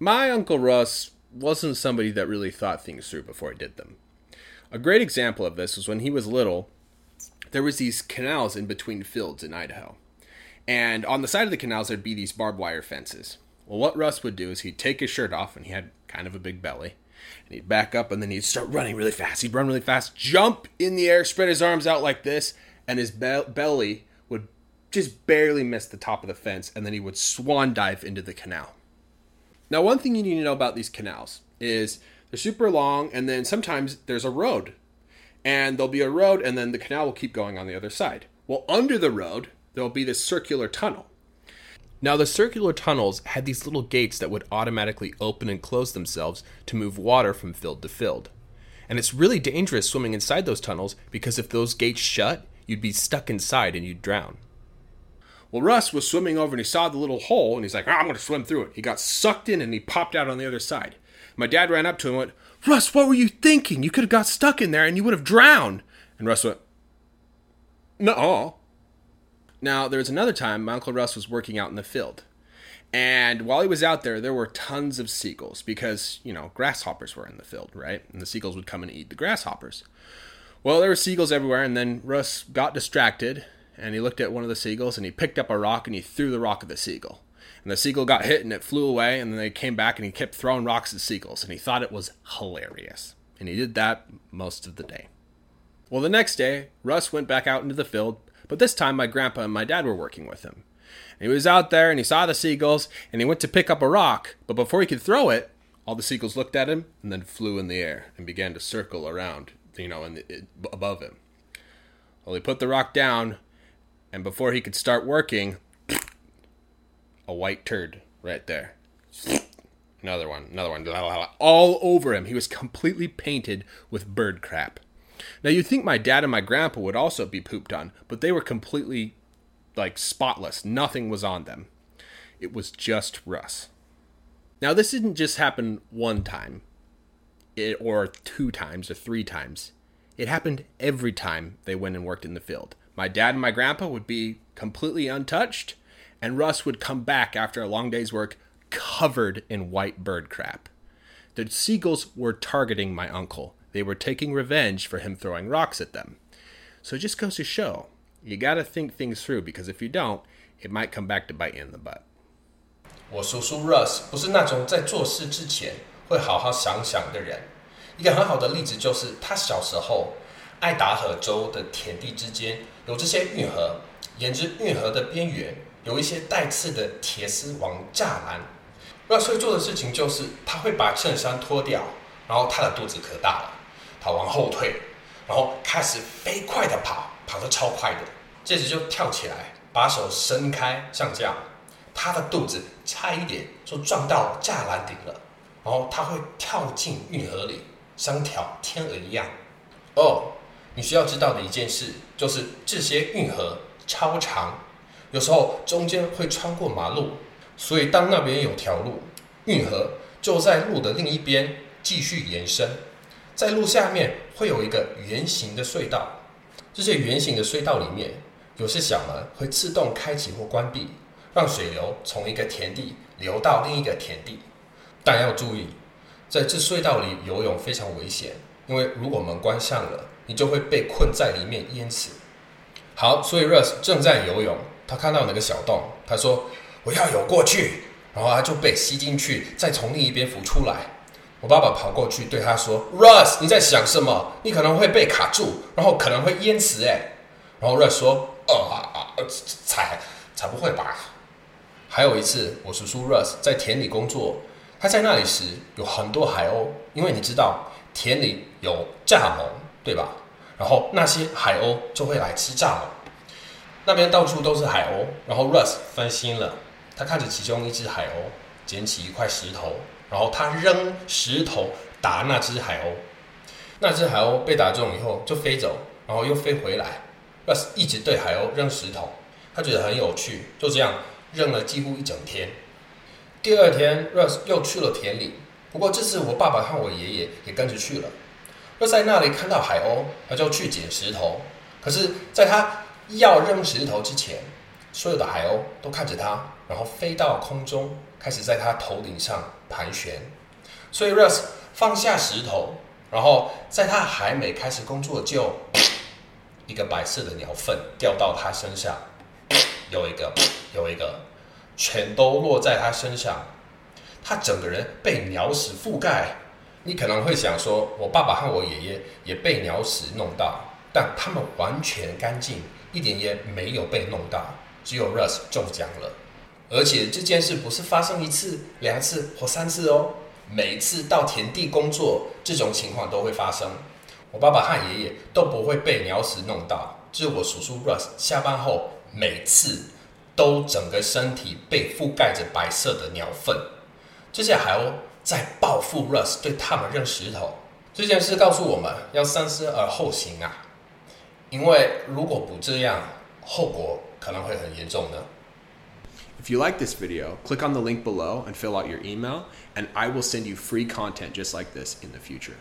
my Uncle Russ wasn't somebody that really thought things through before he did them. A great example of this was when he was little, there was these canals in between fields in Idaho. And on the side of the canals there'd be these barbed wire fences. Well, what Russ would do is he'd take his shirt off and he had kind of a big belly. And he'd back up and then he'd start running really fast. He'd run really fast, jump in the air, spread his arms out like this, and his be- belly would just barely miss the top of the fence and then he would swan dive into the canal. Now, one thing you need to know about these canals is they're super long, and then sometimes there's a road. And there'll be a road, and then the canal will keep going on the other side. Well, under the road, there'll be this circular tunnel. Now, the circular tunnels had these little gates that would automatically open and close themselves to move water from field to field. And it's really dangerous swimming inside those tunnels because if those gates shut, you'd be stuck inside and you'd drown. Well, Russ was swimming over and he saw the little hole and he's like, oh, I'm going to swim through it. He got sucked in and he popped out on the other side. My dad ran up to him and went, Russ, what were you thinking? You could have got stuck in there and you would have drowned. And Russ went, No. Now, there was another time my Uncle Russ was working out in the field. And while he was out there, there were tons of seagulls because, you know, grasshoppers were in the field, right? And the seagulls would come and eat the grasshoppers. Well, there were seagulls everywhere, and then Russ got distracted and he looked at one of the seagulls and he picked up a rock and he threw the rock at the seagull. And the seagull got hit and it flew away, and then they came back and he kept throwing rocks at seagulls, and he thought it was hilarious. And he did that most of the day. Well, the next day, Russ went back out into the field, but this time my grandpa and my dad were working with him. And he was out there and he saw the seagulls and he went to pick up a rock, but before he could throw it, all the seagulls looked at him and then flew in the air and began to circle around, you know, in the, above him. Well, he put the rock down, and before he could start working, a white turd right there. Another one, another one, all over him. He was completely painted with bird crap. Now you'd think my dad and my grandpa would also be pooped on, but they were completely like spotless. Nothing was on them. It was just Russ. Now this didn't just happen one time, or two times, or three times. It happened every time they went and worked in the field. My dad and my grandpa would be completely untouched, and Russ would come back after a long day's work covered in white bird crap. The seagulls were targeting my uncle. They were taking revenge for him throwing rocks at them. So it just goes to show you got to think things through because if you don't, it might come back to bite you in the butt. 我叔叔 Russ 不是那种在做事之前会好好想想的人。一个很好的例子就是他小时候， 爱达荷州的田地之间有这些运河，沿着运河的边缘有一些带刺的铁丝网栅栏。Russ 会做的事情就是他会把衬衫脱掉，然后他的肚子可大了，他往后退，然后开始飞快的跑，跑得超快的，接着就跳起来，把手伸开，像这样，他的肚子差一点就撞到栅栏顶了，然后他会跳进运河里，像条天鹅一样。哦，你需要知道的一件事就是这些运河超长。有时候中间会穿过马路，所以当那边有条路，运河就在路的另一边继续延伸，在路下面会有一个圆形的隧道，这些圆形的隧道里面有些小门会自动开启或关闭，让水流从一个田地流到另一个田地。但要注意，在这隧道里游泳非常危险，因为如果门关上了，你就会被困在里面淹死。好，所以 Russ 正在游泳。他看到那个小洞，他说：“我要游过去。”然后他就被吸进去，再从另一边浮出来。我爸爸跑过去对他说：“Russ，你在想什么？你可能会被卡住，然后可能会淹死。”哎，然后 Russ 说：“呃，才才不会吧。”还有一次，我叔叔 Russ 在田里工作，他在那里时有很多海鸥，因为你知道田里有蚱蜢，对吧？然后那些海鸥就会来吃蚱蜢。那边到处都是海鸥，然后 Russ 分心了，他看着其中一只海鸥捡起一块石头，然后他扔石头打那只海鸥，那只海鸥被打中以后就飞走，然后又飞回来。Russ 一直对海鸥扔石头，他觉得很有趣，就这样扔了几乎一整天。第二天，Russ 又去了田里，不过这次我爸爸和我爷爷也跟着去了。又在那里看到海鸥，他就去捡石头，可是在他。要扔石头之前，所有的海鸥都看着他，然后飞到空中，开始在他头顶上盘旋。所以 Russ 放下石头，然后在他还没开始工作，就一个白色的鸟粪掉到他身上，有一个，有一个，全都落在他身上，他整个人被鸟屎覆盖。你可能会想说，我爸爸和我爷爷也被鸟屎弄到，但他们完全干净，一点也没有被弄到，只有 Russ 中奖了。而且这件事不是发生一次、两次或三次哦，每次到田地工作，这种情况都会发生。我爸爸和爷爷都不会被鸟屎弄到，只有我叔叔 Russ 下班后每次都整个身体被覆盖着白色的鸟粪，这些海鸥在报复 Russ 对他们扔石头。这件事告诉我们要三思而后行啊，因为如果不这样，后果可能会很严重的。If you like this video, click on the link below and fill out your email, and I will send you free content just like this in the future.